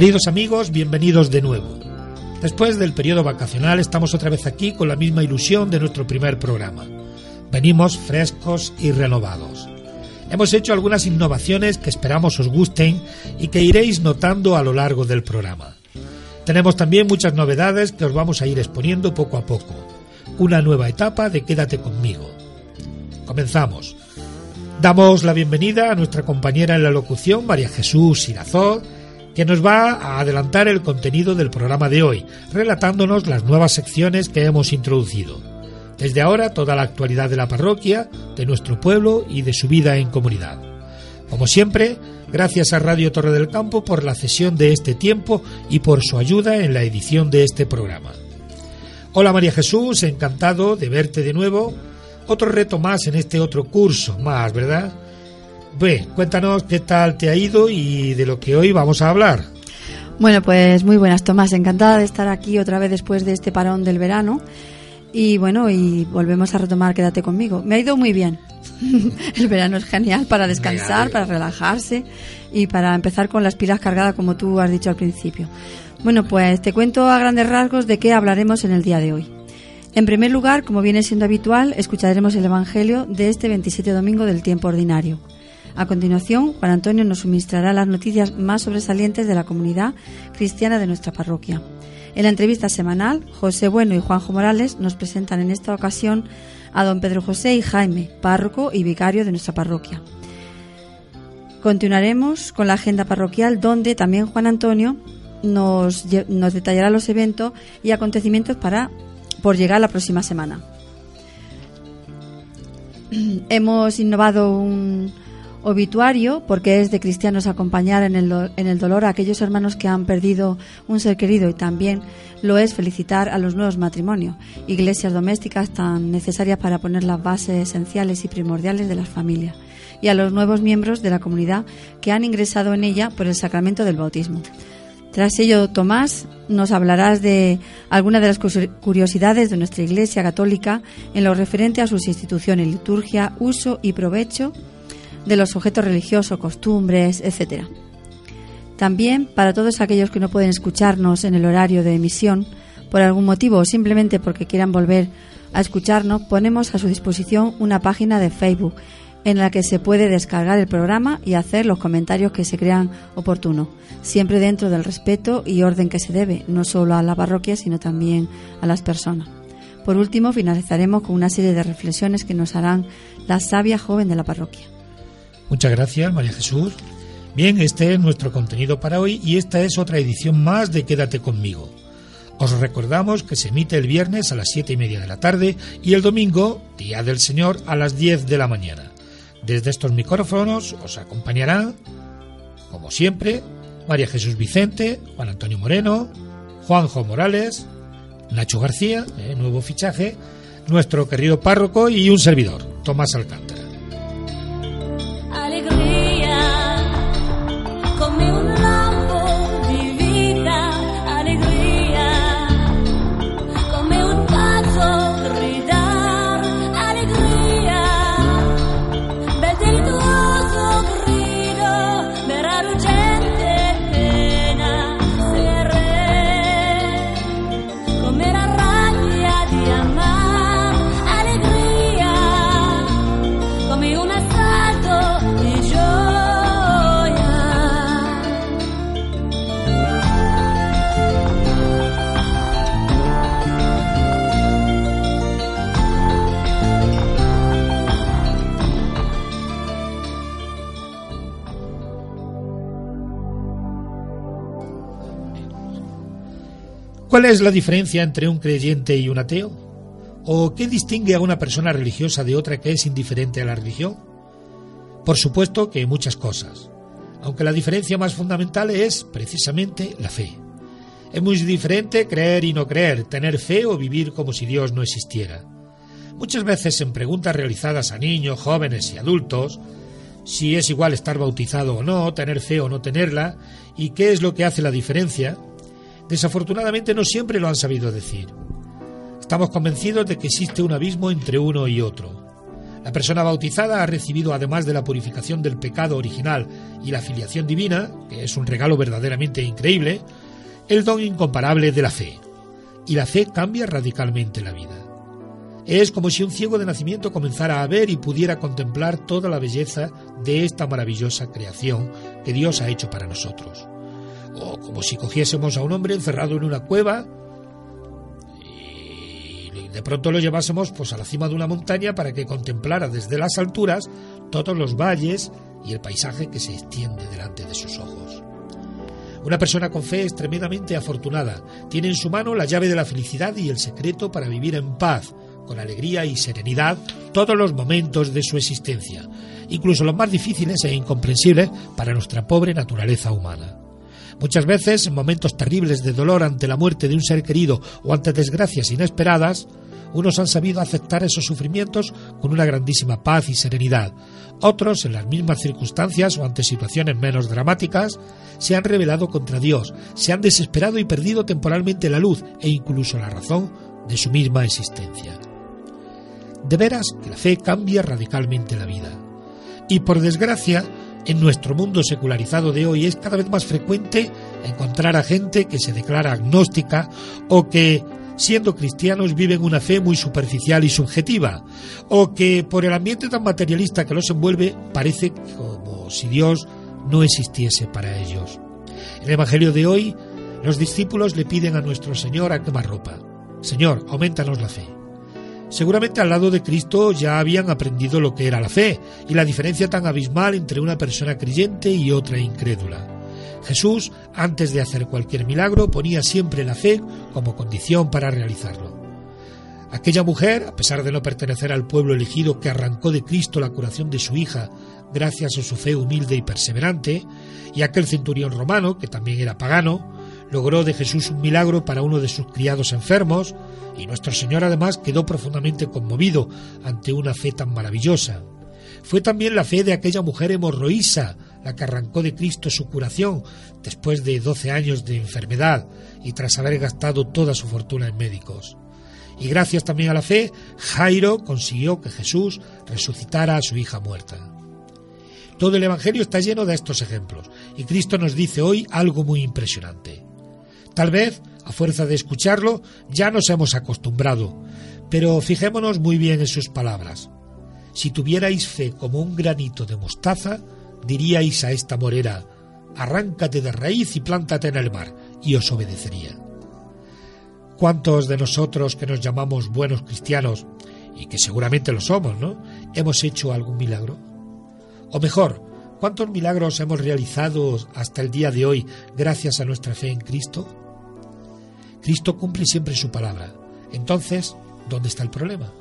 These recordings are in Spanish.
Queridos amigos, bienvenidos de nuevo. Después del periodo vacacional estamos otra vez aquí con la misma ilusión de nuestro primer programa. Venimos frescos y renovados. Hemos hecho algunas innovaciones que esperamos os gusten y que iréis notando a lo largo del programa. Tenemos también muchas novedades que os vamos a ir exponiendo poco a poco. Una nueva etapa de Quédate conmigo. Comenzamos. Damos la bienvenida a nuestra compañera en la locución, María Jesús Sirazó, que nos va a adelantar el contenido del programa de hoy, relatándonos las nuevas secciones que hemos introducido. Desde ahora, toda la actualidad de la parroquia, de nuestro pueblo y de su vida en comunidad. Como siempre, gracias a Radio Torre del Campo por la cesión de este tiempo y por su ayuda en la edición de este programa. Hola María Jesús, encantado de verte de nuevo. Otro reto más en este otro curso más, ¿verdad? Ve, cuéntanos qué tal te ha ido y de lo que hoy vamos a hablar. Bueno, pues muy buenas, Tomás. Encantada de estar aquí otra vez después de este parón del verano. Y bueno, y volvemos a retomar Quédate conmigo. Me ha ido muy bien. El verano es genial para descansar, para relajarse y para empezar con las pilas cargadas, como tú has dicho al principio. Bueno, pues te cuento a grandes rasgos de qué hablaremos en el día de hoy. En primer lugar, como viene siendo habitual, escucharemos el Evangelio de este 27 domingo del tiempo ordinario. A continuación, Juan Antonio nos suministrará las noticias más sobresalientes de la comunidad cristiana de nuestra parroquia. En la entrevista semanal, José Bueno y Juanjo Morales nos presentan en esta ocasión a don Pedro José y Jaime, párroco y vicario de nuestra parroquia. Continuaremos con la agenda parroquial donde también Juan Antonio nos, nos detallará los eventos y acontecimientos para por llegar la próxima semana. Hemos innovado un, obituario, porque es de cristianos acompañar en el, en el dolor a aquellos hermanos que han perdido un ser querido y también lo es felicitar a los nuevos matrimonios, iglesias domésticas tan necesarias para poner las bases esenciales y primordiales de las familias, y a los nuevos miembros de la comunidad que han ingresado en ella por el sacramento del bautismo. Tras ello, Tomás, nos hablarás de algunas de las curiosidades de nuestra Iglesia Católica en lo referente a sus instituciones, liturgia, uso y provecho de los objetos religiosos, costumbres, etc. También para todos aquellos que no pueden escucharnos en el horario de emisión por algún motivo o simplemente porque quieran volver a escucharnos, ponemos a su disposición una página de Facebook en la que se puede descargar el programa y hacer los comentarios que se crean oportunos, siempre dentro del respeto y orden que se debe, no solo a la parroquia, sino también a las personas. Por último, finalizaremos con una serie de reflexiones que nos harán la sabia joven de la parroquia. Muchas gracias, María Jesús. Bien, este es nuestro contenido para hoy y esta es otra edición más de Quédate conmigo. Os recordamos que se emite el viernes a las siete y media de la tarde y el domingo, Día del Señor, a las 10 de la mañana. Desde estos micrófonos os acompañarán, como siempre, María Jesús Vicente, Juan Antonio Moreno, Juanjo Morales, Nacho García, eh, nuevo fichaje, nuestro querido párroco y un servidor, Tomás Alcántara. ¿Cuál es la diferencia entre un creyente y un ateo? ¿O qué distingue a una persona religiosa de otra que es indiferente a la religión? Por supuesto que muchas cosas, aunque la diferencia más fundamental es precisamente la fe. Es muy diferente creer y no creer, tener fe o vivir como si Dios no existiera. Muchas veces en preguntas realizadas a niños, jóvenes y adultos, si es igual estar bautizado o no, tener fe o no tenerla, y qué es lo que hace la diferencia, Desafortunadamente no siempre lo han sabido decir. Estamos convencidos de que existe un abismo entre uno y otro. La persona bautizada ha recibido, además de la purificación del pecado original y la filiación divina, que es un regalo verdaderamente increíble, el don incomparable de la fe. Y la fe cambia radicalmente la vida. Es como si un ciego de nacimiento comenzara a ver y pudiera contemplar toda la belleza de esta maravillosa creación que Dios ha hecho para nosotros. O como si cogiésemos a un hombre encerrado en una cueva y de pronto lo llevásemos pues a la cima de una montaña para que contemplara desde las alturas todos los valles y el paisaje que se extiende delante de sus ojos. Una persona con fe es tremendamente afortunada. Tiene en su mano la llave de la felicidad y el secreto para vivir en paz, con alegría y serenidad todos los momentos de su existencia, incluso los más difíciles e incomprensibles para nuestra pobre naturaleza humana. Muchas veces, en momentos terribles de dolor ante la muerte de un ser querido o ante desgracias inesperadas, unos han sabido aceptar esos sufrimientos con una grandísima paz y serenidad. Otros, en las mismas circunstancias o ante situaciones menos dramáticas, se han rebelado contra Dios, se han desesperado y perdido temporalmente la luz e incluso la razón de su misma existencia. De veras la fe cambia radicalmente la vida. Y por desgracia, en nuestro mundo secularizado de hoy es cada vez más frecuente encontrar a gente que se declara agnóstica o que, siendo cristianos, viven una fe muy superficial y subjetiva, o que por el ambiente tan materialista que los envuelve parece como si Dios no existiese para ellos. En el Evangelio de hoy, los discípulos le piden a nuestro Señor a ropa. Señor, aumentanos la fe. Seguramente al lado de Cristo ya habían aprendido lo que era la fe y la diferencia tan abismal entre una persona creyente y otra incrédula. Jesús, antes de hacer cualquier milagro, ponía siempre la fe como condición para realizarlo. Aquella mujer, a pesar de no pertenecer al pueblo elegido que arrancó de Cristo la curación de su hija gracias a su fe humilde y perseverante, y aquel centurión romano, que también era pagano, logró de Jesús un milagro para uno de sus criados enfermos, y nuestro Señor además quedó profundamente conmovido ante una fe tan maravillosa. Fue también la fe de aquella mujer hemorroísa la que arrancó de Cristo su curación después de doce años de enfermedad y tras haber gastado toda su fortuna en médicos. Y gracias también a la fe, Jairo consiguió que Jesús resucitara a su hija muerta. Todo el Evangelio está lleno de estos ejemplos, y Cristo nos dice hoy algo muy impresionante. Tal vez, a fuerza de escucharlo, ya nos hemos acostumbrado, pero fijémonos muy bien en sus palabras. Si tuvierais fe como un granito de mostaza, diríais a esta morera, arráncate de raíz y plántate en el mar, y os obedecería. ¿Cuántos de nosotros que nos llamamos buenos cristianos, y que seguramente lo somos, ¿no? ¿Hemos hecho algún milagro? O mejor, ¿cuántos milagros hemos realizado hasta el día de hoy gracias a nuestra fe en Cristo? Cristo cumple siempre su palabra. Entonces, ¿dónde está el problema?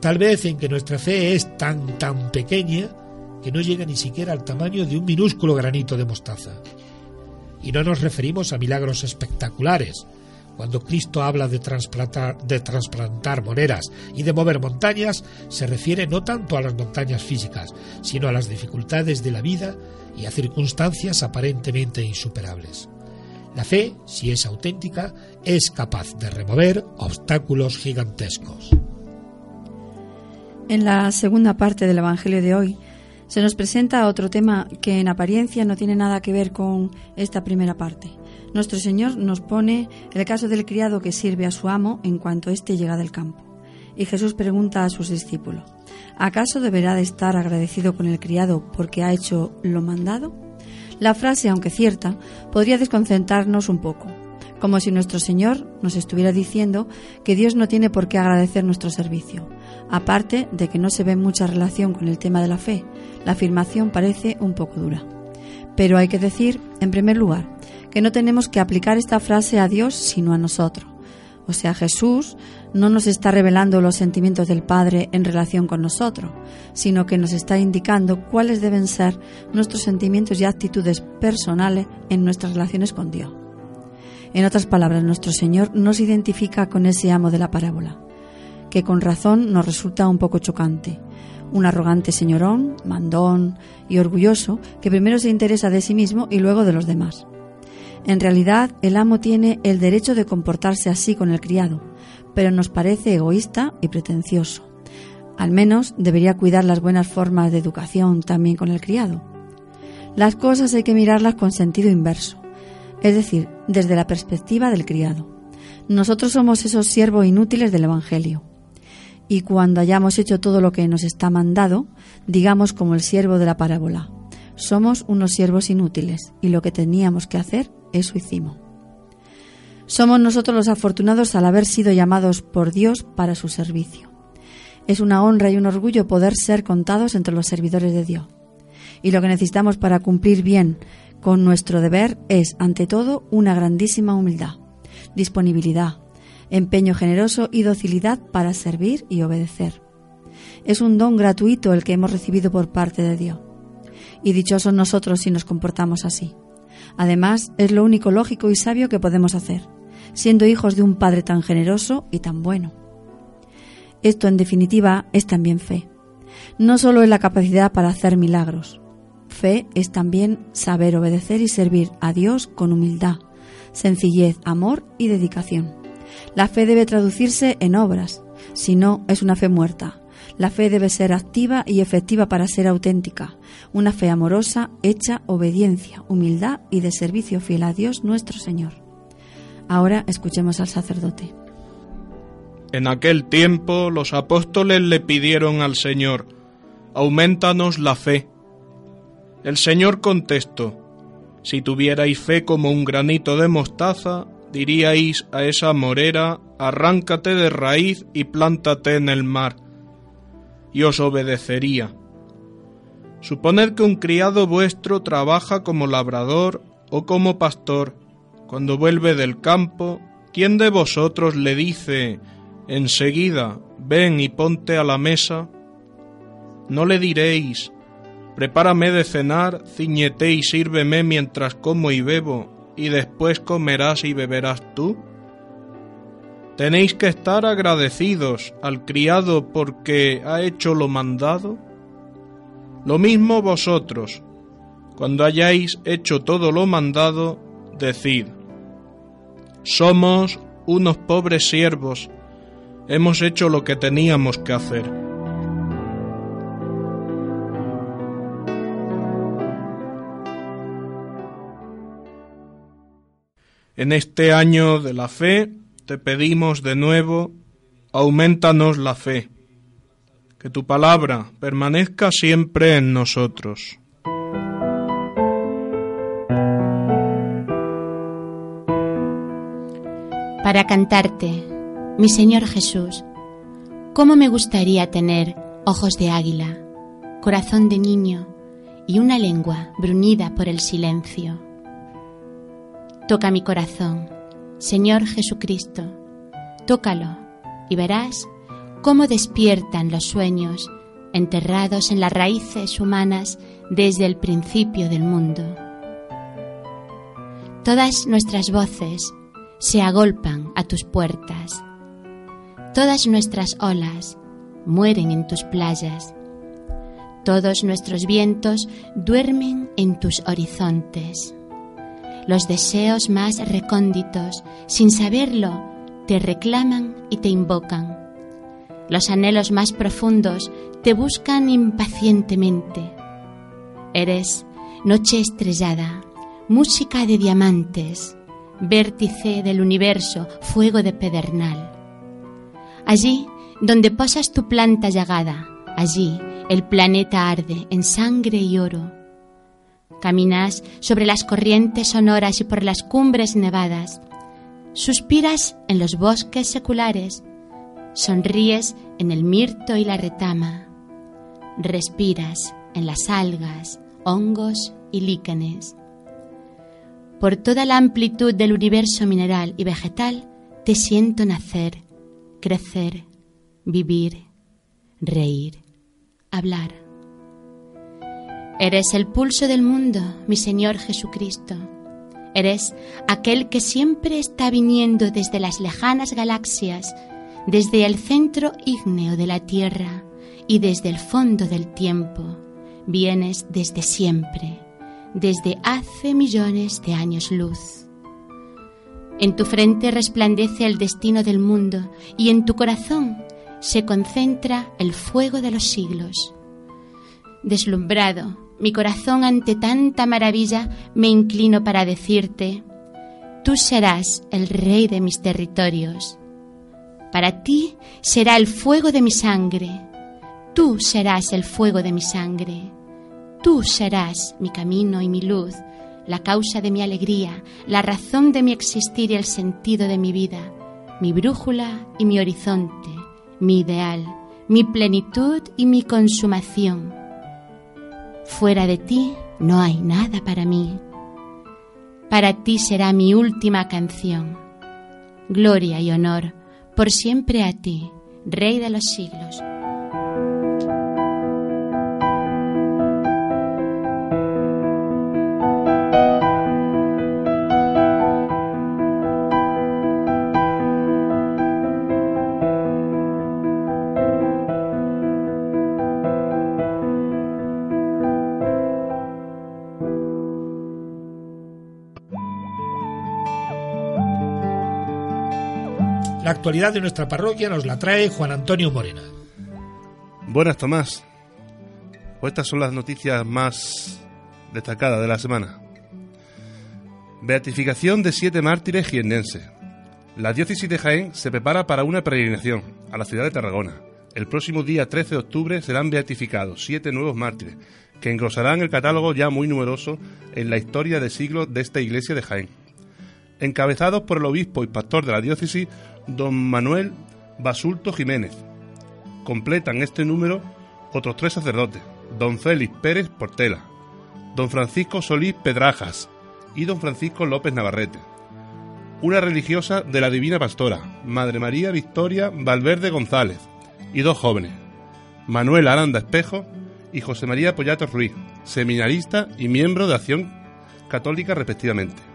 Tal vez en que nuestra fe es tan, tan pequeña que no llega ni siquiera al tamaño de un minúsculo granito de mostaza. Y no nos referimos a milagros espectaculares. Cuando Cristo habla de trasplantar, de trasplantar monedas y de mover montañas, se refiere no tanto a las montañas físicas, sino a las dificultades de la vida y a circunstancias aparentemente insuperables. La fe, si es auténtica, es capaz de remover obstáculos gigantescos. En la segunda parte del Evangelio de hoy se nos presenta otro tema que en apariencia no tiene nada que ver con esta primera parte. Nuestro Señor nos pone el caso del criado que sirve a su amo en cuanto éste llega del campo. Y Jesús pregunta a sus discípulos, ¿acaso deberá de estar agradecido con el criado porque ha hecho lo mandado? La frase, aunque cierta, podría desconcentrarnos un poco, como si nuestro Señor nos estuviera diciendo que Dios no tiene por qué agradecer nuestro servicio. Aparte de que no se ve mucha relación con el tema de la fe, la afirmación parece un poco dura. Pero hay que decir, en primer lugar, que no tenemos que aplicar esta frase a Dios sino a nosotros. O sea, Jesús no nos está revelando los sentimientos del Padre en relación con nosotros, sino que nos está indicando cuáles deben ser nuestros sentimientos y actitudes personales en nuestras relaciones con Dios. En otras palabras, nuestro Señor nos identifica con ese amo de la parábola, que con razón nos resulta un poco chocante. Un arrogante señorón, mandón y orgulloso, que primero se interesa de sí mismo y luego de los demás. En realidad, el amo tiene el derecho de comportarse así con el criado, pero nos parece egoísta y pretencioso. Al menos debería cuidar las buenas formas de educación también con el criado. Las cosas hay que mirarlas con sentido inverso, es decir, desde la perspectiva del criado. Nosotros somos esos siervos inútiles del Evangelio. Y cuando hayamos hecho todo lo que nos está mandado, digamos como el siervo de la parábola, somos unos siervos inútiles y lo que teníamos que hacer, eso hicimos. Somos nosotros los afortunados al haber sido llamados por Dios para su servicio. Es una honra y un orgullo poder ser contados entre los servidores de Dios. Y lo que necesitamos para cumplir bien con nuestro deber es, ante todo, una grandísima humildad, disponibilidad, empeño generoso y docilidad para servir y obedecer. Es un don gratuito el que hemos recibido por parte de Dios. Y dichosos nosotros si nos comportamos así. Además, es lo único lógico y sabio que podemos hacer, siendo hijos de un Padre tan generoso y tan bueno. Esto, en definitiva, es también fe. No solo es la capacidad para hacer milagros. Fe es también saber obedecer y servir a Dios con humildad, sencillez, amor y dedicación. La fe debe traducirse en obras, si no, es una fe muerta. La fe debe ser activa y efectiva para ser auténtica, una fe amorosa, hecha obediencia, humildad y de servicio fiel a Dios nuestro Señor. Ahora escuchemos al sacerdote. En aquel tiempo los apóstoles le pidieron al Señor, aumentanos la fe. El Señor contestó, si tuvierais fe como un granito de mostaza, diríais a esa morera, arráncate de raíz y plántate en el mar, y os obedecería. Suponed que un criado vuestro trabaja como labrador o como pastor. Cuando vuelve del campo, ¿quién de vosotros le dice enseguida, ven y ponte a la mesa? No le diréis, prepárame de cenar, ciñete y sírveme mientras como y bebo, y después comerás y beberás tú? ¿Tenéis que estar agradecidos al criado porque ha hecho lo mandado? Lo mismo vosotros, cuando hayáis hecho todo lo mandado, decid, somos unos pobres siervos, hemos hecho lo que teníamos que hacer. En este año de la fe te pedimos de nuevo, aumentanos la fe, que tu palabra permanezca siempre en nosotros. Para cantarte, mi Señor Jesús, cómo me gustaría tener ojos de águila, corazón de niño y una lengua bruñida por el silencio Toca mi corazón, Señor Jesucristo, tócalo y verás cómo despiertan los sueños enterrados en las raíces humanas desde el principio del mundo. Todas nuestras voces se agolpan a tus puertas, todas nuestras olas mueren en tus playas, todos nuestros vientos duermen en tus horizontes los deseos más recónditos, sin saberlo, te reclaman y te invocan. Los anhelos más profundos te buscan impacientemente. Eres noche estrellada, música de diamantes, vértice del universo, fuego de pedernal. Allí donde posas tu planta llagada, allí el planeta arde en sangre y oro Caminas sobre las corrientes sonoras y por las cumbres nevadas. Suspiras en los bosques seculares. Sonríes en el mirto y la retama. Respiras en las algas, hongos y líquenes. Por toda la amplitud del universo mineral y vegetal te siento nacer, crecer, vivir, reír, hablar. Eres el pulso del mundo, mi Señor Jesucristo. Eres aquel que siempre está viniendo desde las lejanas galaxias, desde el centro ígneo de la Tierra y desde el fondo del tiempo. Vienes desde siempre, desde hace millones de años luz. En tu frente resplandece el destino del mundo y en tu corazón se concentra el fuego de los siglos. Deslumbrado, mi corazón ante tanta maravilla, me inclino para decirte, tú serás el rey de mis territorios. Para ti será el fuego de mi sangre, tú serás el fuego de mi sangre, tú serás mi camino y mi luz, la causa de mi alegría, la razón de mi existir y el sentido de mi vida, mi brújula y mi horizonte, mi ideal, mi plenitud y mi consumación. Fuera de ti no hay nada para mí. Para ti será mi última canción. Gloria y honor por siempre a ti, Rey de los siglos. Actualidad de nuestra parroquia nos la trae Juan Antonio Morena. Buenas, Tomás. Pues estas son las noticias más destacadas de la semana. Beatificación de siete mártires jiennenses. La diócesis de Jaén se prepara para una peregrinación a la ciudad de Tarragona. El próximo día 13 de octubre serán beatificados siete nuevos mártires, que engrosarán el catálogo ya muy numeroso en la historia de siglos de esta iglesia de Jaén. Encabezados por el obispo y pastor de la diócesis, don Manuel Basulto Jiménez. Completan este número otros tres sacerdotes, don Félix Pérez Portela, don Francisco Solís Pedrajas y don Francisco López Navarrete. Una religiosa de la Divina Pastora, Madre María Victoria Valverde González, y dos jóvenes, Manuel Aranda Espejo y José María Pollato Ruiz, seminarista y miembro de Acción Católica respectivamente.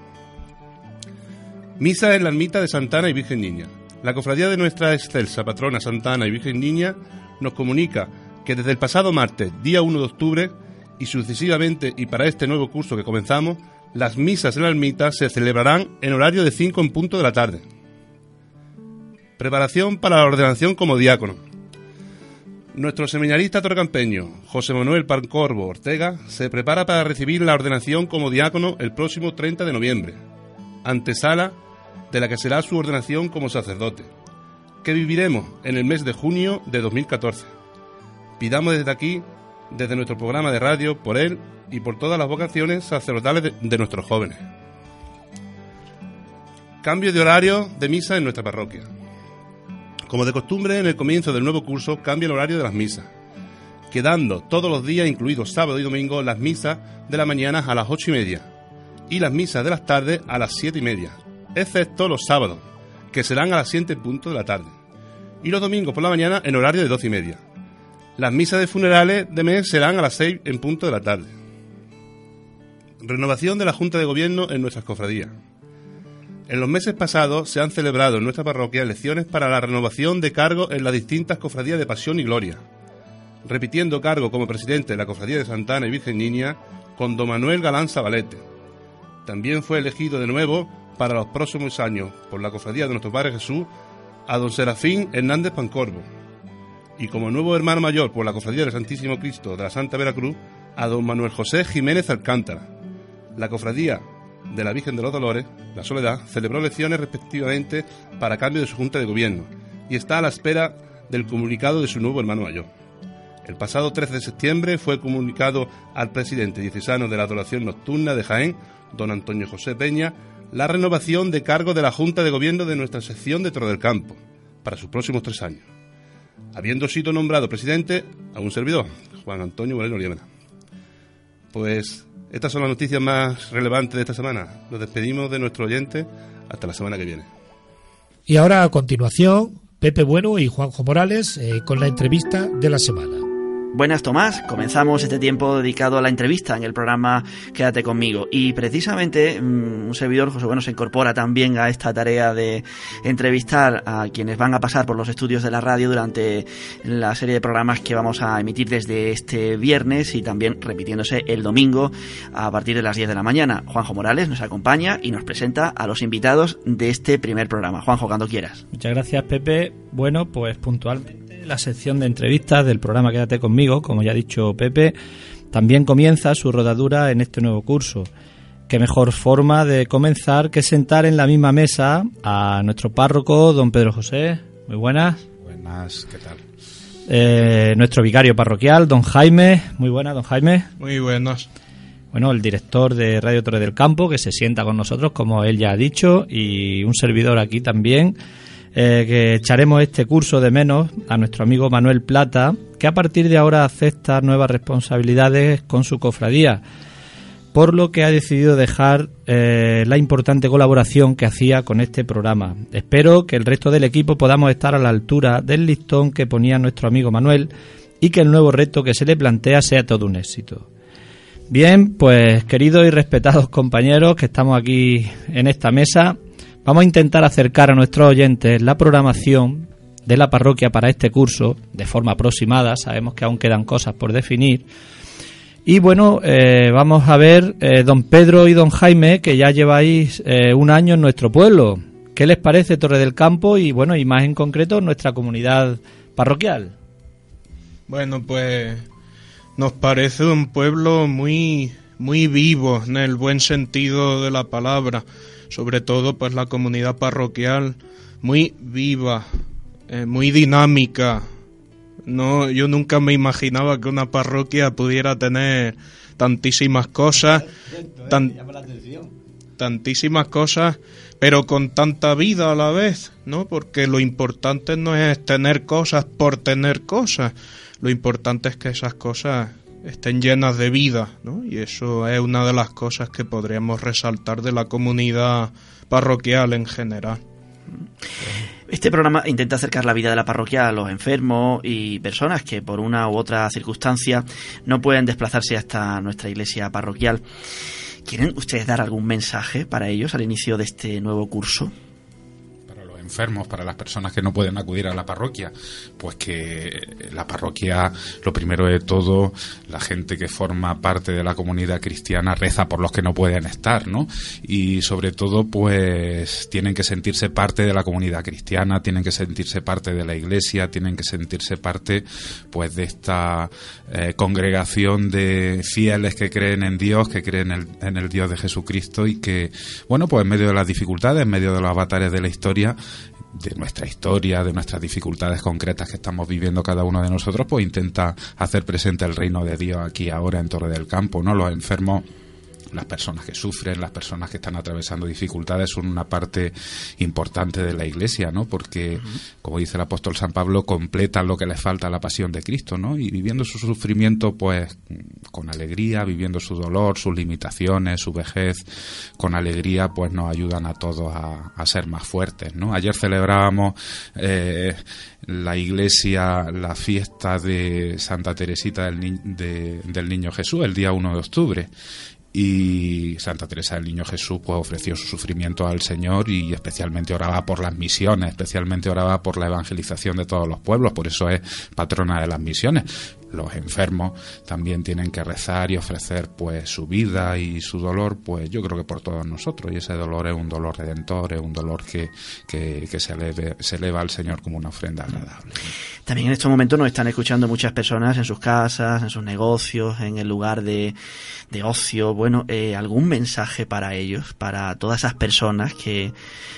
Misa en la ermita de Santana y Virgen Niña. La cofradía de nuestra excelsa patrona Santana y Virgen Niña nos comunica que desde el pasado martes, día 1 de octubre, y sucesivamente y para este nuevo curso que comenzamos, las misas en la ermita se celebrarán en horario de 5 en punto de la tarde. Preparación para la ordenación como diácono. Nuestro seminarista torcampeño, José Manuel Pancorbo Ortega, se prepara para recibir la ordenación como diácono el próximo 30 de noviembre, antesala de la que será su ordenación como sacerdote, que viviremos en el mes de junio de 2014. Pidamos desde aquí, desde nuestro programa de radio, por él y por todas las vocaciones sacerdotales de, nuestros jóvenes. Cambio de horario de misa en nuestra parroquia. Como de costumbre, en el comienzo del nuevo curso cambia el horario de las misas, quedando todos los días, incluidos sábado y domingo, las misas de la mañana a las ocho y media y las misas de las tardes a las siete y media, excepto los sábados, que serán a las siete en punto de la tarde, y los domingos por la mañana en horario de doce y media. Las misas de funerales de mes serán a las seis en punto de la tarde. Renovación de la Junta de Gobierno en nuestras cofradías. En los meses pasados se han celebrado en nuestra parroquia elecciones para la renovación de cargos en las distintas cofradías de Pasión y Gloria, repitiendo cargo como presidente de la Cofradía de Santana y Virgen Niña con don Manuel Galán Zabalete. También fue elegido de nuevo para los próximos años por la Cofradía de Nuestro Padre Jesús a don Serafín Hernández Pancorbo y como nuevo hermano mayor por la Cofradía del Santísimo Cristo de la Santa Veracruz a don Manuel José Jiménez Alcántara. La Cofradía de la Virgen de los Dolores, la Soledad, celebró elecciones respectivamente para cambio de su Junta de Gobierno y está a la espera del comunicado de su nuevo hermano mayor. El pasado 13 de septiembre fue comunicado al presidente diocesano de la Adoración Nocturna de Jaén, don Antonio José Peña, la renovación de cargo de la Junta de Gobierno de nuestra sección de del Campo para sus próximos tres años, habiendo sido nombrado presidente a un servidor, Juan Antonio Moreno Liemena. Pues estas son las noticias más relevantes de esta semana. Nos despedimos de nuestro oyente hasta la semana que viene. Y ahora a continuación, Pepe Bueno y Juanjo Morales eh, con la entrevista de la semana. Buenas Tomás, comenzamos este tiempo dedicado a la entrevista en el programa Quédate conmigo y precisamente un servidor José Bueno se incorpora también a esta tarea de entrevistar a quienes van a pasar por los estudios de la radio durante la serie de programas que vamos a emitir desde este viernes y también repitiéndose el domingo a partir de las 10 de la mañana. Juanjo Morales nos acompaña y nos presenta a los invitados de este primer programa. Juanjo, cuando quieras. Muchas gracias Pepe. Bueno, pues puntualmente La sección de entrevistas del programa Quédate conmigo, como ya ha dicho Pepe, también comienza su rodadura en este nuevo curso. Qué mejor forma de comenzar que sentar en la misma mesa a nuestro párroco, don Pedro José. Muy buenas. Buenas, ¿qué tal? Eh, nuestro vicario parroquial, don Jaime. Muy buenas, don Jaime. Muy buenas. Bueno, el director de Radio Torre del Campo, que se sienta con nosotros, como él ya ha dicho, y un servidor aquí también, eh, que echaremos este curso de menos a nuestro amigo Manuel Plata, que a partir de ahora acepta nuevas responsabilidades con su cofradía, por lo que ha decidido dejar eh, la importante colaboración que hacía con este programa. Espero que el resto del equipo podamos estar a la altura del listón que ponía nuestro amigo Manuel y que el nuevo reto que se le plantea sea todo un éxito. Bien, pues queridos y respetados compañeros que estamos aquí en esta mesa, Vamos a intentar acercar a nuestros oyentes la programación de la parroquia para este curso de forma aproximada. Sabemos que aún quedan cosas por definir. Y bueno, eh, vamos a ver, eh, don Pedro y don Jaime, que ya lleváis eh, un año en nuestro pueblo. ¿Qué les parece Torre del Campo y bueno, y más en concreto nuestra comunidad parroquial? Bueno, pues nos parece un pueblo muy muy vivo en el buen sentido de la palabra sobre todo pues la comunidad parroquial muy viva, eh, muy dinámica. No, yo nunca me imaginaba que una parroquia pudiera tener tantísimas cosas, tantísimas cosas, pero con tanta vida a la vez, ¿no? Porque lo importante no es tener cosas por tener cosas, lo importante es que esas cosas estén llenas de vida, ¿no? Y eso es una de las cosas que podríamos resaltar de la comunidad parroquial en general. Este programa intenta acercar la vida de la parroquia a los enfermos y personas que por una u otra circunstancia no pueden desplazarse hasta nuestra iglesia parroquial. ¿Quieren ustedes dar algún mensaje para ellos al inicio de este nuevo curso? Enfermos, para las personas que no pueden acudir a la parroquia, pues que la parroquia, lo primero de todo, la gente que forma parte de la comunidad cristiana reza por los que no pueden estar, ¿no? Y sobre todo, pues tienen que sentirse parte de la comunidad cristiana, tienen que sentirse parte de la iglesia, tienen que sentirse parte, pues, de esta eh, congregación de fieles que creen en Dios, que creen en el, en el Dios de Jesucristo y que, bueno, pues en medio de las dificultades, en medio de los avatares de la historia, de nuestra historia, de nuestras dificultades concretas que estamos viviendo cada uno de nosotros, pues intenta hacer presente el reino de Dios aquí ahora en Torre del Campo, ¿no? Los enfermos las personas que sufren, las personas que están atravesando dificultades son una parte importante de la Iglesia, ¿no? Porque, como dice el apóstol San Pablo, completan lo que les falta a la pasión de Cristo, ¿no? Y viviendo su sufrimiento, pues, con alegría, viviendo su dolor, sus limitaciones, su vejez, con alegría, pues nos ayudan a todos a, ser más fuertes, ¿no? Ayer celebrábamos eh, la iglesia, la fiesta de Santa Teresita del, del Niño Jesús, el día 1 de octubre y Santa Teresa del Niño Jesús pues ofreció su sufrimiento al Señor y especialmente oraba por las misiones, especialmente oraba por la evangelización de todos los pueblos, por eso es patrona de las misiones los enfermos también tienen que rezar y ofrecer pues su vida y su dolor, pues yo creo que por todos nosotros. Y ese dolor es un dolor redentor, es un dolor que, que, se, eleve, se eleva al Señor como una ofrenda agradable. También en estos momentos nos están escuchando muchas personas en sus casas, en sus negocios, en el lugar de, de ocio. Bueno, eh, ¿algún mensaje para ellos, para todas esas personas que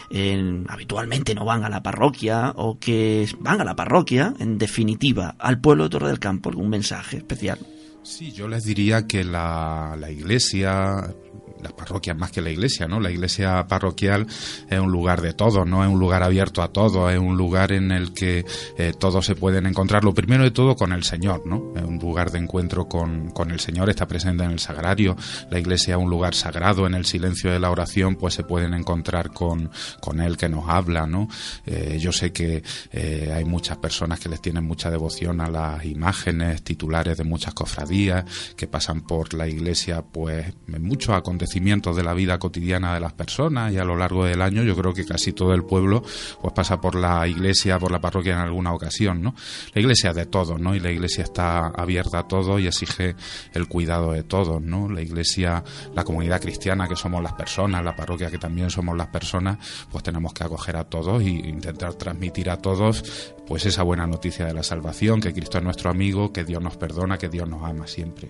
eh, habitualmente no van a la parroquia o que van a la parroquia, en definitiva, al pueblo de Torre del Campo? ¿Algún mensaje especial? Sí, yo les diría que la, la iglesia, la parroquia más que la iglesia, ¿no? La iglesia parroquial es un lugar de todos, no es un lugar abierto a todos, es un lugar en el que eh, todos se pueden encontrar, lo primero de todo con el Señor, ¿no? Es un lugar de encuentro con, con el Señor, está presente en el sagrario, la iglesia es un lugar sagrado, en el silencio de la oración pues se pueden encontrar con, con Él que nos habla, ¿no? Eh, yo sé que eh, hay muchas personas que les tienen mucha devoción a las imágenes titulares de muchas cofradías, que pasan por la iglesia pues en muchos acontecimientos acontecimientos de la vida cotidiana de las personas y a lo largo del año yo creo que casi todo el pueblo pues pasa por la iglesia, por la parroquia en alguna ocasión, ¿no? La iglesia de todos, ¿no? Y la iglesia está abierta a todo y exige el cuidado de todos, ¿no? La iglesia, la comunidad cristiana que somos las personas, la parroquia que también somos las personas, pues tenemos que acoger a todos e intentar transmitir a todos pues esa buena noticia de la salvación, que Cristo es nuestro amigo, que Dios nos perdona, que Dios nos ama siempre.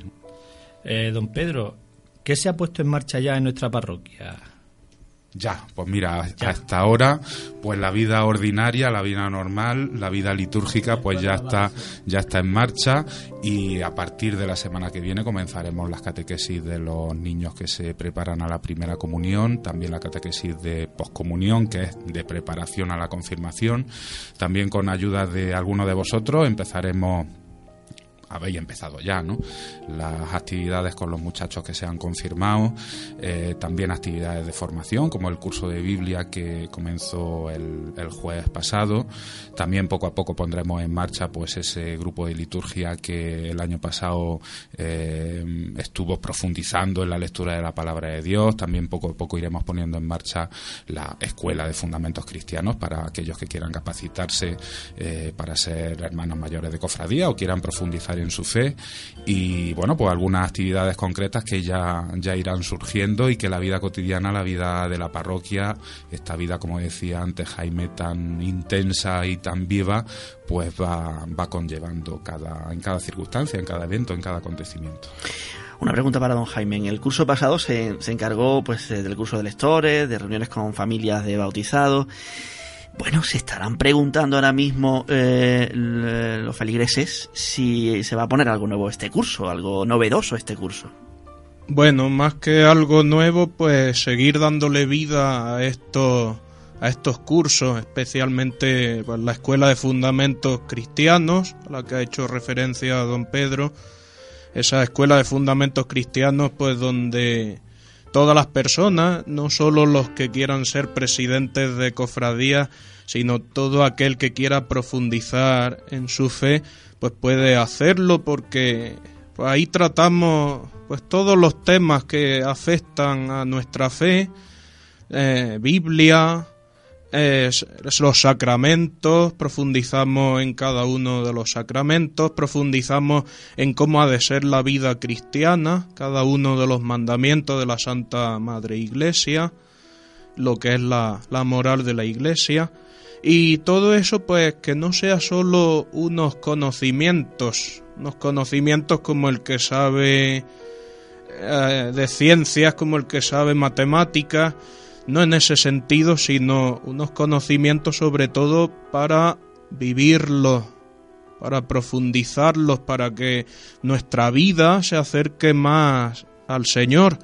Eh, don Pedro, ¿qué se ha puesto en marcha ya en nuestra parroquia? Ya, pues mira, hasta ahora, pues la vida ordinaria, la vida normal, la vida litúrgica, pues ya está, ya está en marcha y a partir de la semana que viene comenzaremos las catequesis de los niños que se preparan a la primera comunión, también la catequesis de poscomunión, que es de preparación a la confirmación. También con ayuda de algunos de vosotros empezaremos habéis empezado ya, ¿no? Las actividades con los muchachos que se han confirmado, eh, también actividades de formación, como el curso de Biblia que comenzó el, el, jueves pasado. También poco a poco pondremos en marcha, pues, ese grupo de liturgia que el año pasado eh, estuvo profundizando en la lectura de la palabra de Dios. También poco a poco iremos poniendo en marcha la escuela de fundamentos cristianos para aquellos que quieran capacitarse eh, para ser hermanos mayores de cofradía o quieran profundizar en su fe y bueno, pues algunas actividades concretas que ya, ya irán surgiendo y que la vida cotidiana, la vida de la parroquia, esta vida, como decía antes Jaime, tan intensa y tan viva, pues va, va conllevando cada, en cada circunstancia, en cada evento, en cada acontecimiento. Una pregunta para don Jaime. En el curso pasado se, se encargó pues del curso de lectores, de reuniones con familias de bautizados. Bueno, se estarán preguntando ahora mismo eh, los feligreses si se va a poner algo nuevo este curso, algo novedoso este curso. Bueno, más que algo nuevo, pues seguir dándole vida a estos a estos cursos, especialmente pues, la Escuela de Fundamentos Cristianos, a la que ha hecho referencia don Pedro, esa Escuela de Fundamentos Cristianos, pues donde todas las personas, no solo los que quieran ser presidentes de cofradías, sino todo aquel que quiera profundizar en su fe, pues puede hacerlo porque pues ahí tratamos pues todos los temas que afectan a nuestra fe, eh, Biblia, los sacramentos, profundizamos en cada uno de los sacramentos, profundizamos en cómo ha de ser la vida cristiana, cada uno de los mandamientos de la Santa Madre Iglesia, lo que es la, la moral de la Iglesia, y todo eso pues que no sea solo unos conocimientos, unos conocimientos como el que sabe eh, de ciencias, como el que sabe matemáticas, no en ese sentido, sino unos conocimientos sobre todo para vivirlos, para profundizarlos, para que nuestra vida se acerque más al Señor.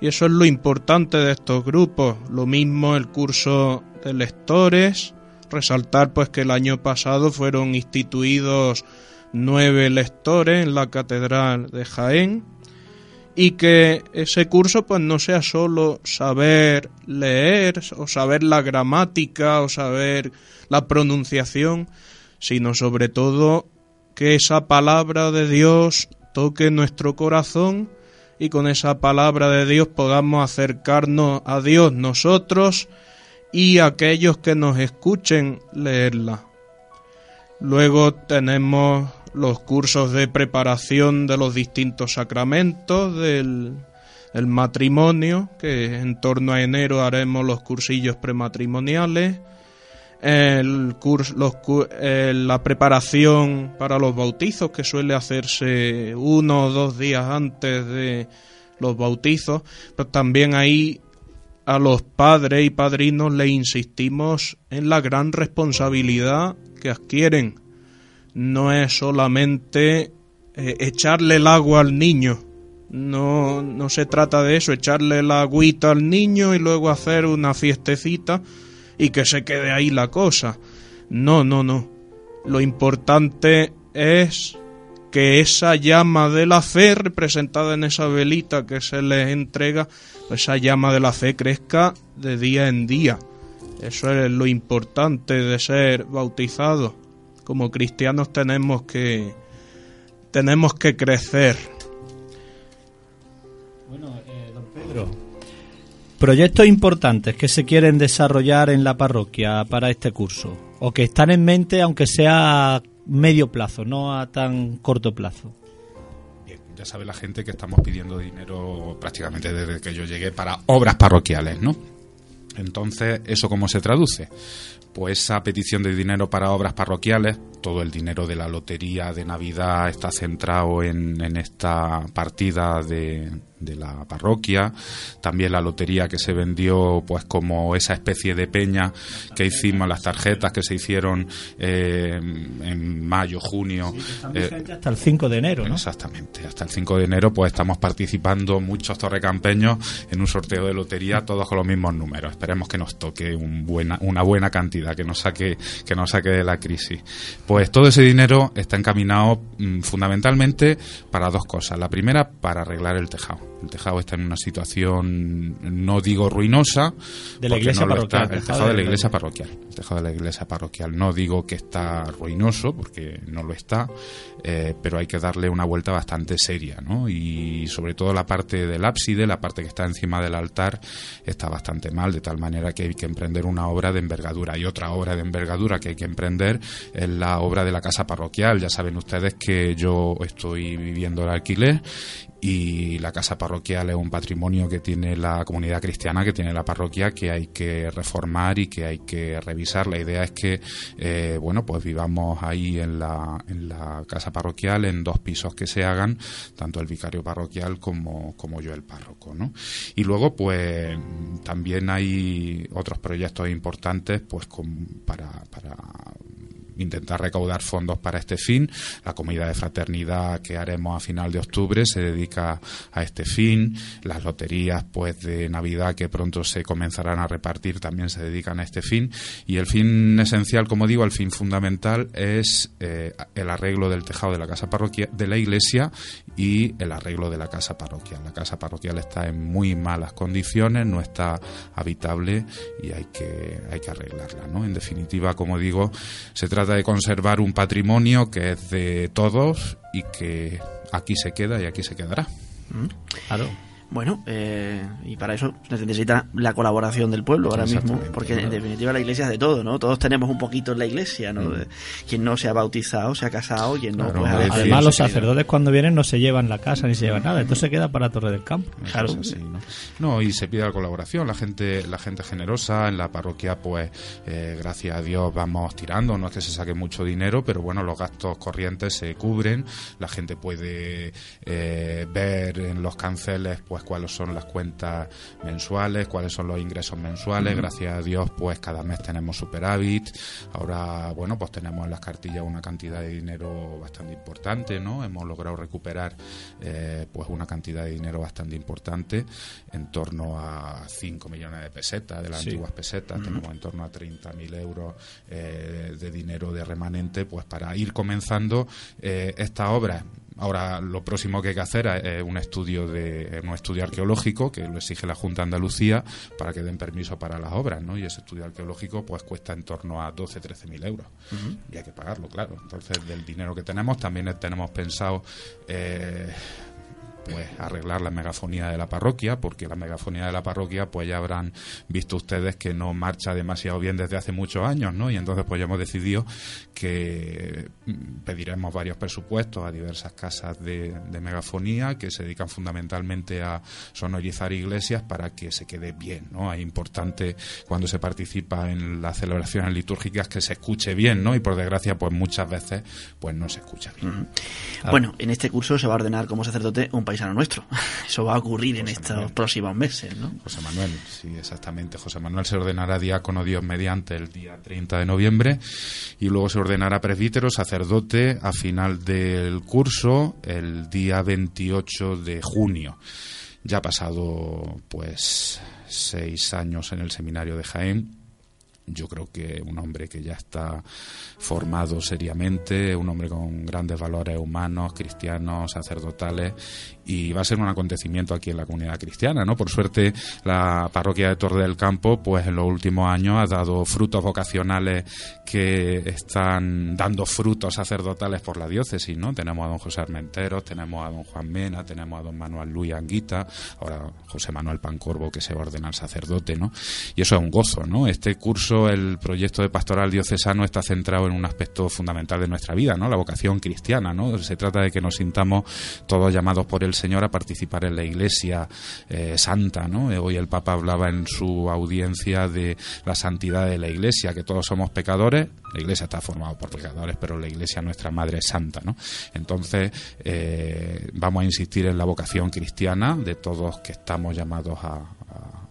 Y eso es lo importante de estos grupos. Lo mismo el curso de lectores. Resaltar pues que el año pasado fueron instituidos nueve lectores en la Catedral de Jaén y que ese curso pues no sea solo saber leer o saber la gramática o saber la pronunciación, sino sobre todo que esa palabra de Dios toque nuestro corazón y con esa palabra de Dios podamos acercarnos a Dios nosotros y aquellos que nos escuchen leerla. Luego tenemos los cursos de preparación de los distintos sacramentos del matrimonio, que en torno a enero haremos los cursillos prematrimoniales, el curso, los, la preparación para los bautizos, que suele hacerse uno o dos días antes de los bautizos, pero también ahí a los padres y padrinos le insistimos en la gran responsabilidad que adquieren no es solamente eh, echarle el agua al niño. No, no se trata de eso, echarle la agüita al niño y luego hacer una fiestecita y que se quede ahí la cosa. No, no, no. Lo importante es que esa llama de la fe representada en esa velita que se les entrega, esa llama de la fe crezca de día en día. Eso es lo importante de ser bautizado como cristianos tenemos que tenemos que crecer. Bueno, eh, don Pedro, Proyectos importantes que se quieren desarrollar en la parroquia para este curso o que están en mente aunque sea a medio plazo, no a tan corto plazo. Bien, ya sabe la gente que estamos pidiendo dinero prácticamente desde que yo llegué para obras parroquiales, ¿no? Entonces, ¿eso cómo se traduce? Pues esa petición de dinero para obras parroquiales, todo el dinero de la lotería de Navidad está centrado en, en esta partida de, de la parroquia, también la lotería que se vendió pues como esa especie de peña que hicimos, las tarjetas que se hicieron eh, en mayo, junio. Eh, hasta el 5 de enero, ¿no? Exactamente, hasta el 5 de enero pues estamos participando muchos torrecampeños en un sorteo de lotería, todos con los mismos números. Esperemos que nos toque un buena, una buena cantidad, que nos saque, que nos saque de la crisis. Pues todo ese dinero está encaminado mm, fundamentalmente para dos cosas. La primera, para arreglar el tejado el tejado está en una situación, no digo ruinosa, de la iglesia parroquial. el tejado de la iglesia parroquial. El tejado de la iglesia parroquial. No digo que está ruinoso, porque no lo está, eh, pero hay que darle una vuelta bastante seria, ¿no? Y sobre todo la parte del ábside, la parte que está encima del altar, está bastante mal, de tal manera que hay que emprender una obra de envergadura. Y otra obra de envergadura que hay que emprender es la obra de la casa parroquial. Ya saben ustedes que yo estoy viviendo el alquiler y la casa parroquial es un patrimonio que tiene la comunidad cristiana, que tiene la parroquia, que hay que reformar y que hay que revisar. La idea es que, eh, bueno, pues vivamos ahí en la, en la casa parroquial en dos pisos que se hagan, tanto el vicario parroquial como, como yo el párroco, ¿no? Y luego, pues, también hay otros proyectos importantes, pues, con, para, para intentar recaudar fondos para este fin. La comida de fraternidad que haremos a final de octubre se dedica a este fin. Las loterías pues de Navidad que pronto se comenzarán a repartir también se dedican a este fin. Y el fin esencial, como digo, el fin fundamental es eh, el arreglo del tejado de la casa parroquial de la iglesia y el arreglo de la casa parroquial. La casa parroquial está en muy malas condiciones, no está habitable y hay que, hay que arreglarla. ¿no? En definitiva, como digo, se trata de conservar un patrimonio que es de todos y que aquí se queda y aquí se quedará. Mm. Bueno, eh, y para eso se necesita la colaboración del pueblo ahora mismo, porque en definitiva la iglesia es de todo, ¿no? Todos tenemos un poquito en la iglesia, ¿no? Mm. Quien no se ha bautizado, se ha casado, quien no... Pues, además los sacerdotes cuando vienen no se llevan la casa ni se llevan nada, entonces se queda para Torre del Campo. Claro. ¿no? y se pide la colaboración, la gente la gente generosa, en la parroquia pues eh, gracias a Dios vamos tirando, no es que se saque mucho dinero, pero bueno, los gastos corrientes se cubren, la gente puede eh, ver en los canceles pues cuáles son las cuentas mensuales, cuáles son los ingresos mensuales. Gracias a Dios, pues cada mes tenemos superávit. Ahora, bueno, pues tenemos en las cartillas una cantidad de dinero bastante importante, ¿no? Hemos logrado recuperar, eh, pues una cantidad de dinero bastante importante, en torno a 5 millones de pesetas, de las antiguas pesetas. Tenemos en torno a 30.000 euros eh, de dinero de remanente, pues para ir comenzando eh, esta obra Ahora lo próximo que hay que hacer es un estudio de un estudio arqueológico que lo exige la Junta de Andalucía para que den permiso para las obras, ¿no? Y ese estudio arqueológico pues cuesta en torno a 12, 13 mil euros y hay que pagarlo, claro. Entonces del dinero que tenemos también tenemos pensado eh, pues arreglar la megafonía de la parroquia, porque la megafonía de la parroquia, pues ya habrán visto ustedes que no marcha demasiado bien desde hace muchos años, ¿no? Y entonces pues ya hemos decidido que pediremos varios presupuestos a diversas casas de, megafonía que se dedican fundamentalmente a sonorizar iglesias para que se quede bien, ¿no? Es importante cuando se participa en las celebraciones litúrgicas que se escuche bien, ¿no? Y por desgracia, pues muchas veces pues no se escucha bien. Bueno, en este curso se va a ordenar como sacerdote un paisano nuestro. Eso va a ocurrir en estos próximos meses, ¿no? José Manuel, sí, exactamente. José Manuel se ordenará diácono Dios mediante el día 30 de noviembre y luego se ordenará presbítero, sacerdote a final del curso el día 28 de junio. Ya ha pasado, pues, seis años en el seminario de Jaén yo creo que un hombre que ya está formado seriamente, un hombre con grandes valores humanos, cristianos, sacerdotales, y va a ser un acontecimiento aquí en la comunidad cristiana, ¿no? Por suerte, la parroquia de Torre del Campo, pues en los últimos años ha dado frutos vocacionales que están dando frutos sacerdotales por la diócesis, ¿no? Tenemos a don José Armenteros, tenemos a don Juan Mena, tenemos a don Manuel Luis Anguita, ahora José Manuel Pancorbo que se va a ordenar sacerdote, ¿no? Y eso es un gozo, ¿no? Este curso, el proyecto de pastoral diocesano está centrado en un aspecto fundamental de nuestra vida, ¿no? La vocación cristiana, ¿no? Se trata de que nos sintamos todos llamados por el Señor a participar en la Iglesia eh, santa, ¿no? Eh, hoy el Papa hablaba en su audiencia de la santidad de la Iglesia, que todos somos pecadores, la Iglesia está formada por pecadores, pero la Iglesia nuestra Madre es santa, ¿no? Entonces, eh, vamos a insistir en la vocación cristiana de todos que estamos llamados a,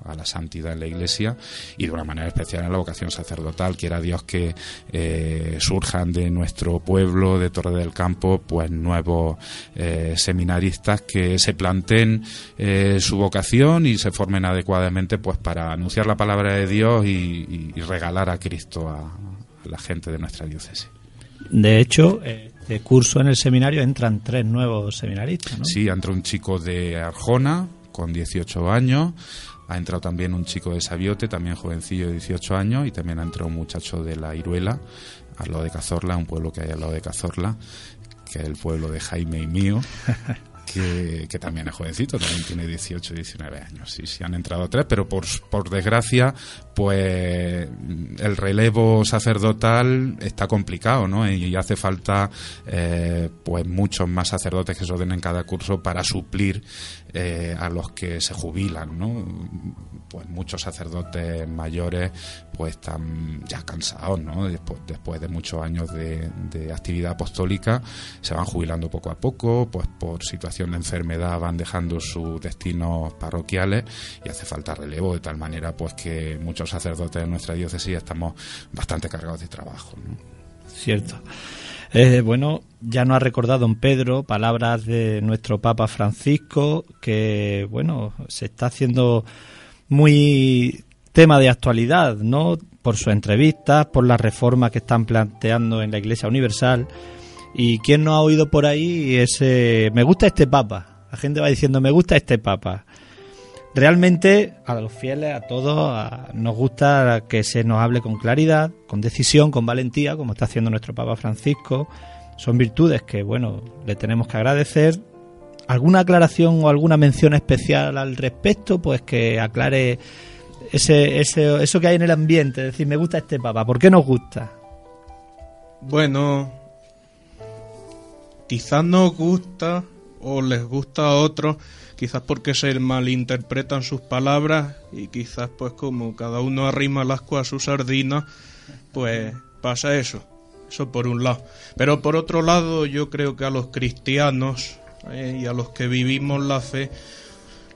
a la santidad en la Iglesia y de una manera especial en la vocación sacerdotal. Quiera Dios que eh, surjan de nuestro pueblo, de Torre del Campo, pues nuevos eh, seminaristas que se planteen eh, su vocación y se formen adecuadamente pues para anunciar la palabra de Dios y, y regalar a Cristo a, a, la gente de nuestra diócesis. De hecho, de curso en el seminario entran tres nuevos seminaristas, ¿no? Sí, entra un chico de Arjona con 18 años, ha entrado también un chico de Sabiote, también jovencillo de 18 años, y también ha entrado un muchacho de la Iruela, al lado de Cazorla, un pueblo que hay al lado de Cazorla, que es el pueblo de Jaime y mío. Que, que, también es jovencito, también tiene 18, 19 años. Sí, sí, han entrado tres, pero por, por desgracia, pues el relevo sacerdotal está complicado, ¿no? Y hace falta, eh, pues muchos más sacerdotes que se ordenen cada curso para suplir eh, a los que se jubilan, ¿no? Pues muchos sacerdotes mayores pues están ya cansados, ¿no? Después, después de muchos años de, de, actividad apostólica se van jubilando poco a poco, pues por situación de enfermedad van dejando sus destinos parroquiales y hace falta relevo de tal manera pues que muchos sacerdotes de nuestra diócesis estamos bastante cargados de trabajo. Cierto. Eh, bueno, ya nos ha recordado don Pedro palabras de nuestro Papa Francisco, que bueno, se está haciendo muy tema de actualidad, ¿no? Por sus entrevistas, por las reformas que están planteando en la Iglesia Universal. ¿Y quién no ha oído por ahí ese me gusta este Papa? La gente va diciendo me gusta este Papa. Realmente a los fieles, a todos, nos gusta que se nos hable con claridad, con decisión, con valentía, como está haciendo nuestro Papa Francisco. Son virtudes que, bueno, le tenemos que agradecer. ¿Alguna aclaración o alguna mención especial al respecto? Pues que aclare ese, ese, eso que hay en el ambiente. Es decir, me gusta este Papa. ¿Por qué nos gusta? Bueno, quizás nos gusta o les gusta a otros quizás porque se malinterpretan sus palabras y quizás pues como cada uno arrima el asco a su sardina, pues pasa eso, eso por un lado. Pero por otro lado yo creo que a los cristianos eh, y a los que vivimos la fe,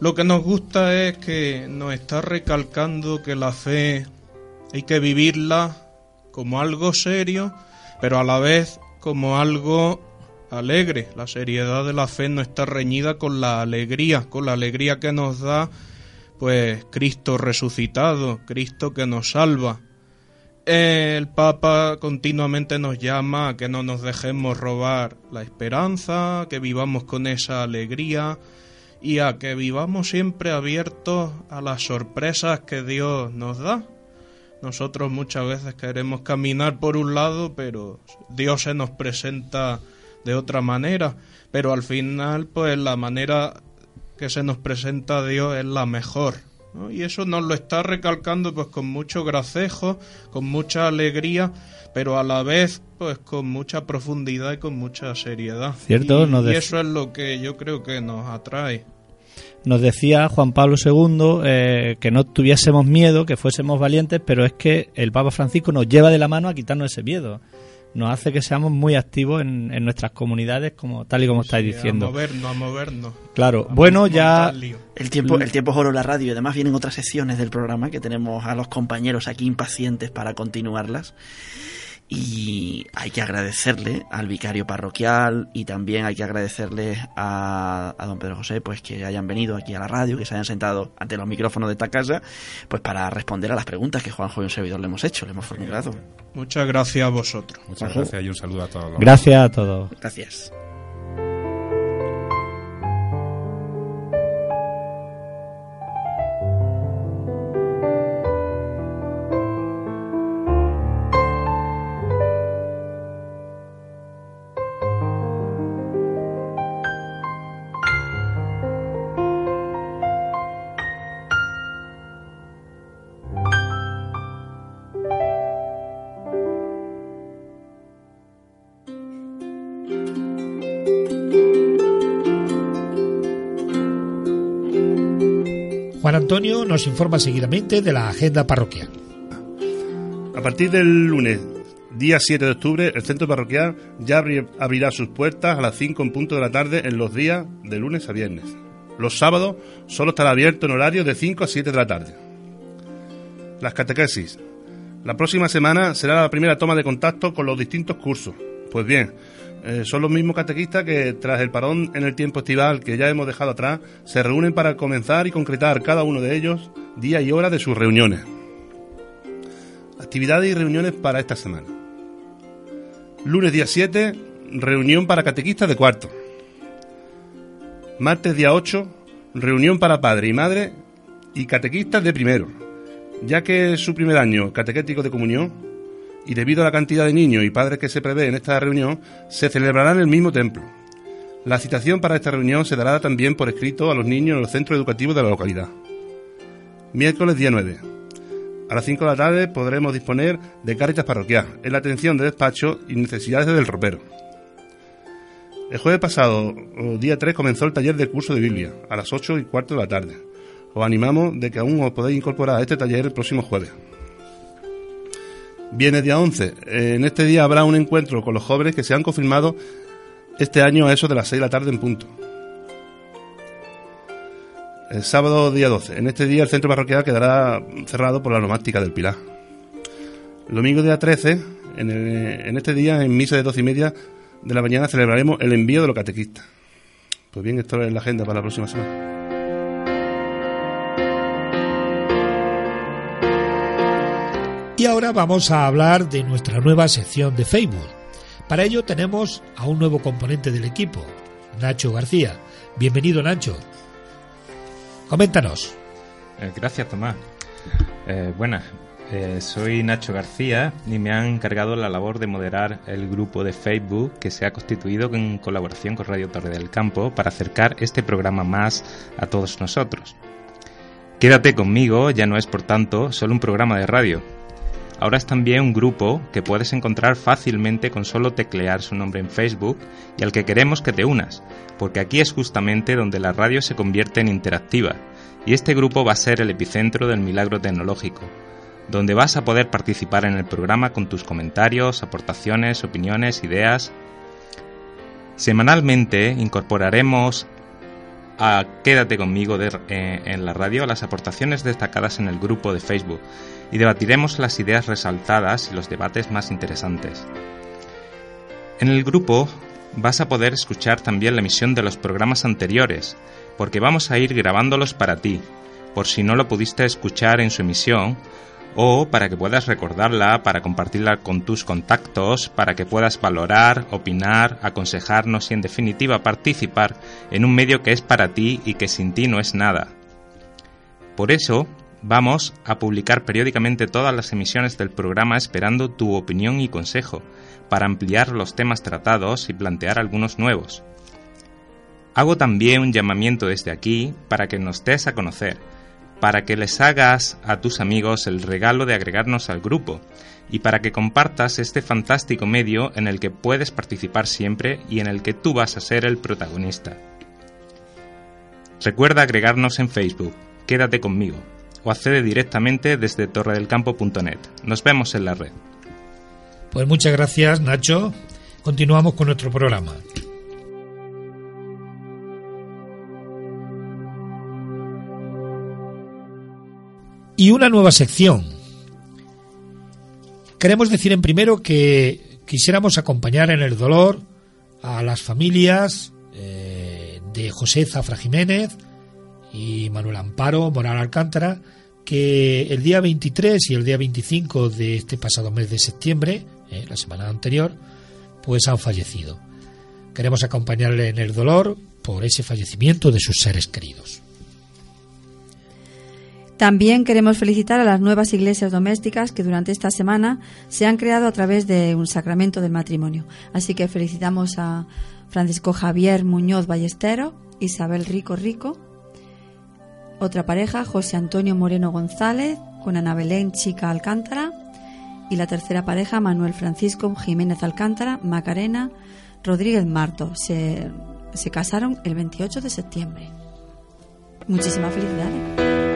lo que nos gusta es que nos está recalcando que la fe hay que vivirla como algo serio, pero a la vez como algo alegre. La seriedad de la fe no está reñida con la alegría, con la alegría que nos da pues Cristo resucitado, Cristo que nos salva. El Papa continuamente nos llama a que no nos dejemos robar la esperanza, que vivamos con esa alegría y a que vivamos siempre abiertos a las sorpresas que Dios nos da. Nosotros muchas veces queremos caminar por un lado, pero Dios se nos presenta de otra manera, pero al final pues la manera que se nos presenta a Dios es la mejor. ¿no? Y eso nos lo está recalcando pues con mucho gracejo, con mucha alegría, pero a la vez pues con mucha profundidad y con mucha seriedad. ¿Cierto? Y, y eso es lo que yo creo que nos atrae. Nos decía Juan Pablo II eh, que no tuviésemos miedo, que fuésemos valientes, pero es que el Papa Francisco nos lleva de la mano a quitarnos ese miedo nos hace que seamos muy activos en, en nuestras comunidades, como tal y como sí, estáis diciendo. A movernos, a movernos. Claro, a bueno, ya. El tiempo, el tiempo es oro la radio y además vienen otras secciones del programa que tenemos a los compañeros aquí impacientes para continuarlas. Y hay que agradecerle al vicario parroquial y también hay que agradecerle a, don Pedro José pues que hayan venido aquí a la radio, que se hayan sentado ante los micrófonos de esta casa pues para responder a las preguntas que Juanjo y un servidor le hemos hecho, le hemos formulado. Muchas gracias a vosotros. Muchas gracias y un saludo a todos. Gracias a todos. Gracias. Nos informa seguidamente de la agenda parroquial. A partir del lunes, día 7 de octubre, el centro parroquial ya abrirá sus puertas a las 5 en punto de la tarde en los días de lunes a viernes. Los sábados solo estará abierto en horario de 5 a 7 de la tarde. Las catequesis. La próxima semana será la primera toma de contacto con los distintos cursos. Pues bien, eh, son los mismos catequistas que, tras el parón en el tiempo estival que ya hemos dejado atrás, se reúnen para comenzar y concretar cada uno de ellos día y hora de sus reuniones. Actividades y reuniones para esta semana. Lunes día 7, reunión para catequistas de cuarto. Martes día 8, reunión para padre y madre y catequistas de primero, ya que es su primer año catequético de comunión y debido a la cantidad de niños y padres que se prevé en esta reunión, se celebrará en el mismo templo. La citación para esta reunión se dará también por escrito a los niños en los centros educativos de la localidad. Miércoles día 9. A las 5 de la tarde podremos disponer de cáritas parroquial en la atención de despacho y necesidades del ropero. El jueves pasado, día 3, comenzó el taller de curso de Biblia a las 8 y cuarto de la tarde. Os animamos de que aún os podéis incorporar a este taller el próximo jueves. Viene día 11. En este día habrá un encuentro con los jóvenes que se han confirmado este año a eso de las 6 de la tarde en punto. El sábado día 12. En este día el centro parroquial quedará cerrado por la nomástica del Pilar. El domingo día 13. En, en este día, en misa de 12 y media de la mañana, celebraremos el envío de los catequistas. Pues bien, esto es la agenda para la próxima semana. Y ahora vamos a hablar de nuestra nueva sección de Facebook. Para ello tenemos a un nuevo componente del equipo, Nacho García. Bienvenido Nacho. Coméntanos. Eh, gracias Tomás. Eh, buenas, eh, soy Nacho García y me han encargado la labor de moderar el grupo de Facebook que se ha constituido en colaboración con Radio Torre del Campo para acercar este programa más a todos nosotros. Quédate conmigo ya no es por tanto solo un programa de radio, Ahora es también un grupo que puedes encontrar fácilmente con solo teclear su nombre en Facebook y al que queremos que te unas, porque aquí es justamente donde la radio se convierte en interactiva y este grupo va a ser el epicentro del milagro tecnológico, donde vas a poder participar en el programa con tus comentarios, aportaciones, opiniones, ideas. Semanalmente incorporaremos a Quédate conmigo eh, en la radio las aportaciones destacadas en el grupo de Facebook y debatiremos las ideas resaltadas y los debates más interesantes. En el grupo vas a poder escuchar también la emisión de los programas anteriores, porque vamos a ir grabándolos para ti, por si no lo pudiste escuchar en su emisión, o para que puedas recordarla, para compartirla con tus contactos, para que puedas valorar, opinar, aconsejarnos y en definitiva participar en un medio que es para ti y que sin ti no es nada. Por eso, Vamos a publicar periódicamente todas las emisiones del programa esperando tu opinión y consejo, para ampliar los temas tratados y plantear algunos nuevos. Hago también un llamamiento desde aquí para que nos des a conocer, para que les hagas a tus amigos el regalo de agregarnos al grupo y para que compartas este fantástico medio en el que puedes participar siempre y en el que tú vas a ser el protagonista. Recuerda agregarnos en Facebook. Quédate conmigo o accede directamente desde torredelcampo.net. Nos vemos en la red. Pues muchas gracias, Nacho. Continuamos con nuestro programa. Y una nueva sección. Queremos decir en primero que quisiéramos acompañar en el dolor a las familias eh, de José Zafra Jiménez y Manuel Amparo Moral Alcántara, que el día 23 y el día 25 de este pasado mes de septiembre, eh, la semana anterior, pues han fallecido. Queremos acompañarle en el dolor por ese fallecimiento de sus seres queridos. También queremos felicitar a las nuevas iglesias domésticas que durante esta semana se han creado a través de un sacramento del matrimonio. Así que felicitamos a Francisco Javier Muñoz Ballestero, Isabel Rico Rico, otra pareja, José Antonio Moreno González, con Ana Belén Chica Alcántara, y la tercera pareja, Manuel Francisco Jiménez Alcántara, Macarena Rodríguez Marto. Se, se casaron el 28 de septiembre. Muchísimas felicidades.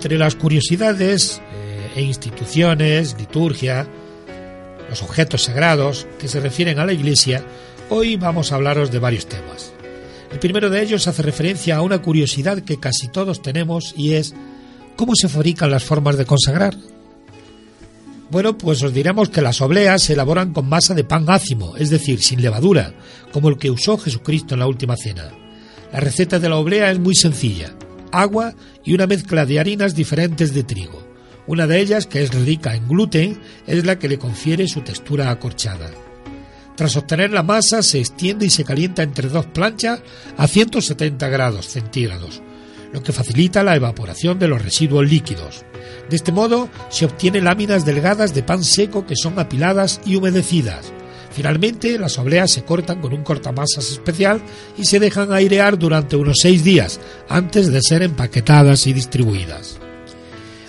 Entre las curiosidades eh, e instituciones, liturgia, los objetos sagrados que se refieren a la Iglesia, hoy vamos a hablaros de varios temas. El primero de ellos hace referencia a una curiosidad que casi todos tenemos y es ¿cómo se fabrican las formas de consagrar? Bueno, pues os diremos que las obleas se elaboran con masa de pan ácimo, es decir, sin levadura, como el que usó Jesucristo en la última cena. La receta de la oblea es muy sencilla agua y una mezcla de harinas diferentes de trigo. Una de ellas, que es rica en gluten, es la que le confiere su textura acorchada. Tras obtener la masa, se extiende y se calienta entre dos planchas a 170 grados centígrados, lo que facilita la evaporación de los residuos líquidos. De este modo, se obtienen láminas delgadas de pan seco que son apiladas y humedecidas, Finalmente, las obleas se cortan con un cortamasas especial y se dejan airear durante unos seis días antes de ser empaquetadas y distribuidas.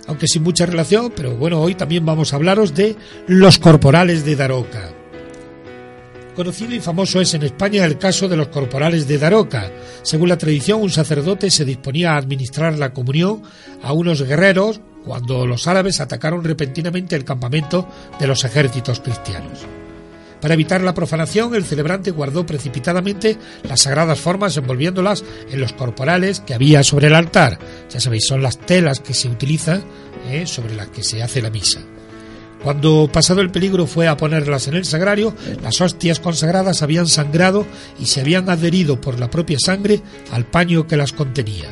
Aunque sin mucha relación, pero bueno, hoy también vamos a hablaros de los corporales de Daroca. Conocido y famoso es en España el caso de los corporales de Daroca. Según la tradición, un sacerdote se disponía a administrar la comunión a unos guerreros cuando los árabes atacaron repentinamente el campamento de los ejércitos cristianos. Para evitar la profanación, el celebrante guardó precipitadamente las sagradas formas envolviéndolas en los corporales que había sobre el altar. Ya sabéis, son las telas que se utilizan eh, sobre las que se hace la misa. Cuando pasado el peligro fue a ponerlas en el sagrario, las hostias consagradas habían sangrado y se habían adherido por la propia sangre al paño que las contenía.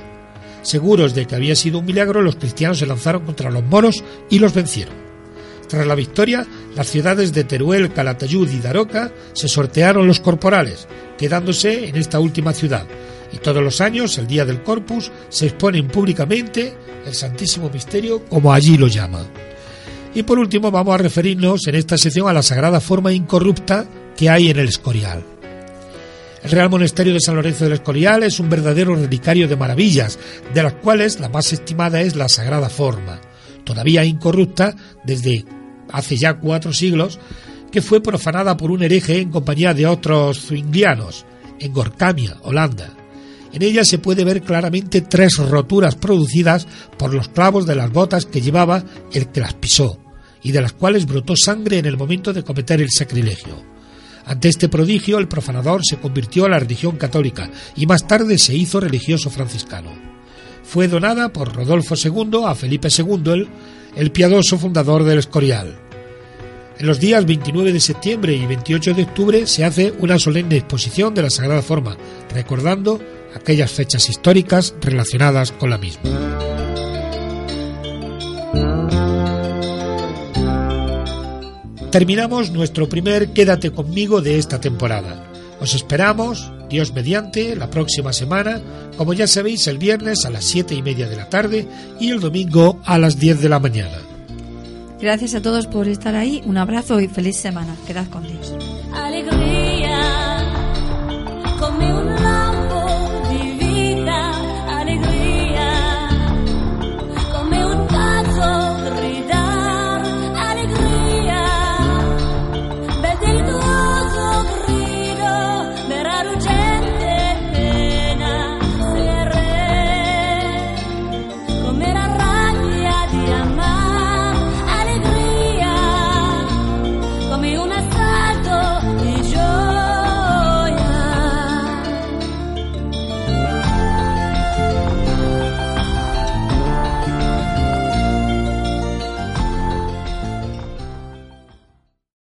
Seguros de que había sido un milagro, los cristianos se lanzaron contra los moros y los vencieron. Tras la victoria, las ciudades de Teruel, Calatayud y Daroca se sortearon los corporales, quedándose en esta última ciudad. Y todos los años, el día del Corpus, se exponen públicamente el Santísimo Misterio, como allí lo llama. Y por último, vamos a referirnos en esta sección a la sagrada forma incorrupta que hay en el Escorial. El Real Monasterio de San Lorenzo del Escorial es un verdadero relicario de maravillas, de las cuales la más estimada es la Sagrada Forma, todavía incorrupta desde hace ya cuatro siglos, que fue profanada por un hereje en compañía de otros zwinglianos, en Gorkamia, Holanda. En ella se puede ver claramente tres roturas producidas por los clavos de las botas que llevaba el que las pisó, y de las cuales brotó sangre en el momento de cometer el sacrilegio. Ante este prodigio, el profanador se convirtió a la religión católica y más tarde se hizo religioso franciscano. Fue donada por Rodolfo II a Felipe II, el piadoso fundador del Escorial. En los días 29 de septiembre y 28 de octubre se hace una solemne exposición de la Sagrada Forma, recordando aquellas fechas históricas relacionadas con la misma. Terminamos nuestro primer Quédate conmigo de esta temporada. Os esperamos, Dios mediante, la próxima semana, como ya sabéis, el viernes a las siete y media de la tarde y el domingo a las 10 de la mañana. Gracias a todos por estar ahí, un abrazo y feliz semana. Quedad con Dios. Alegría,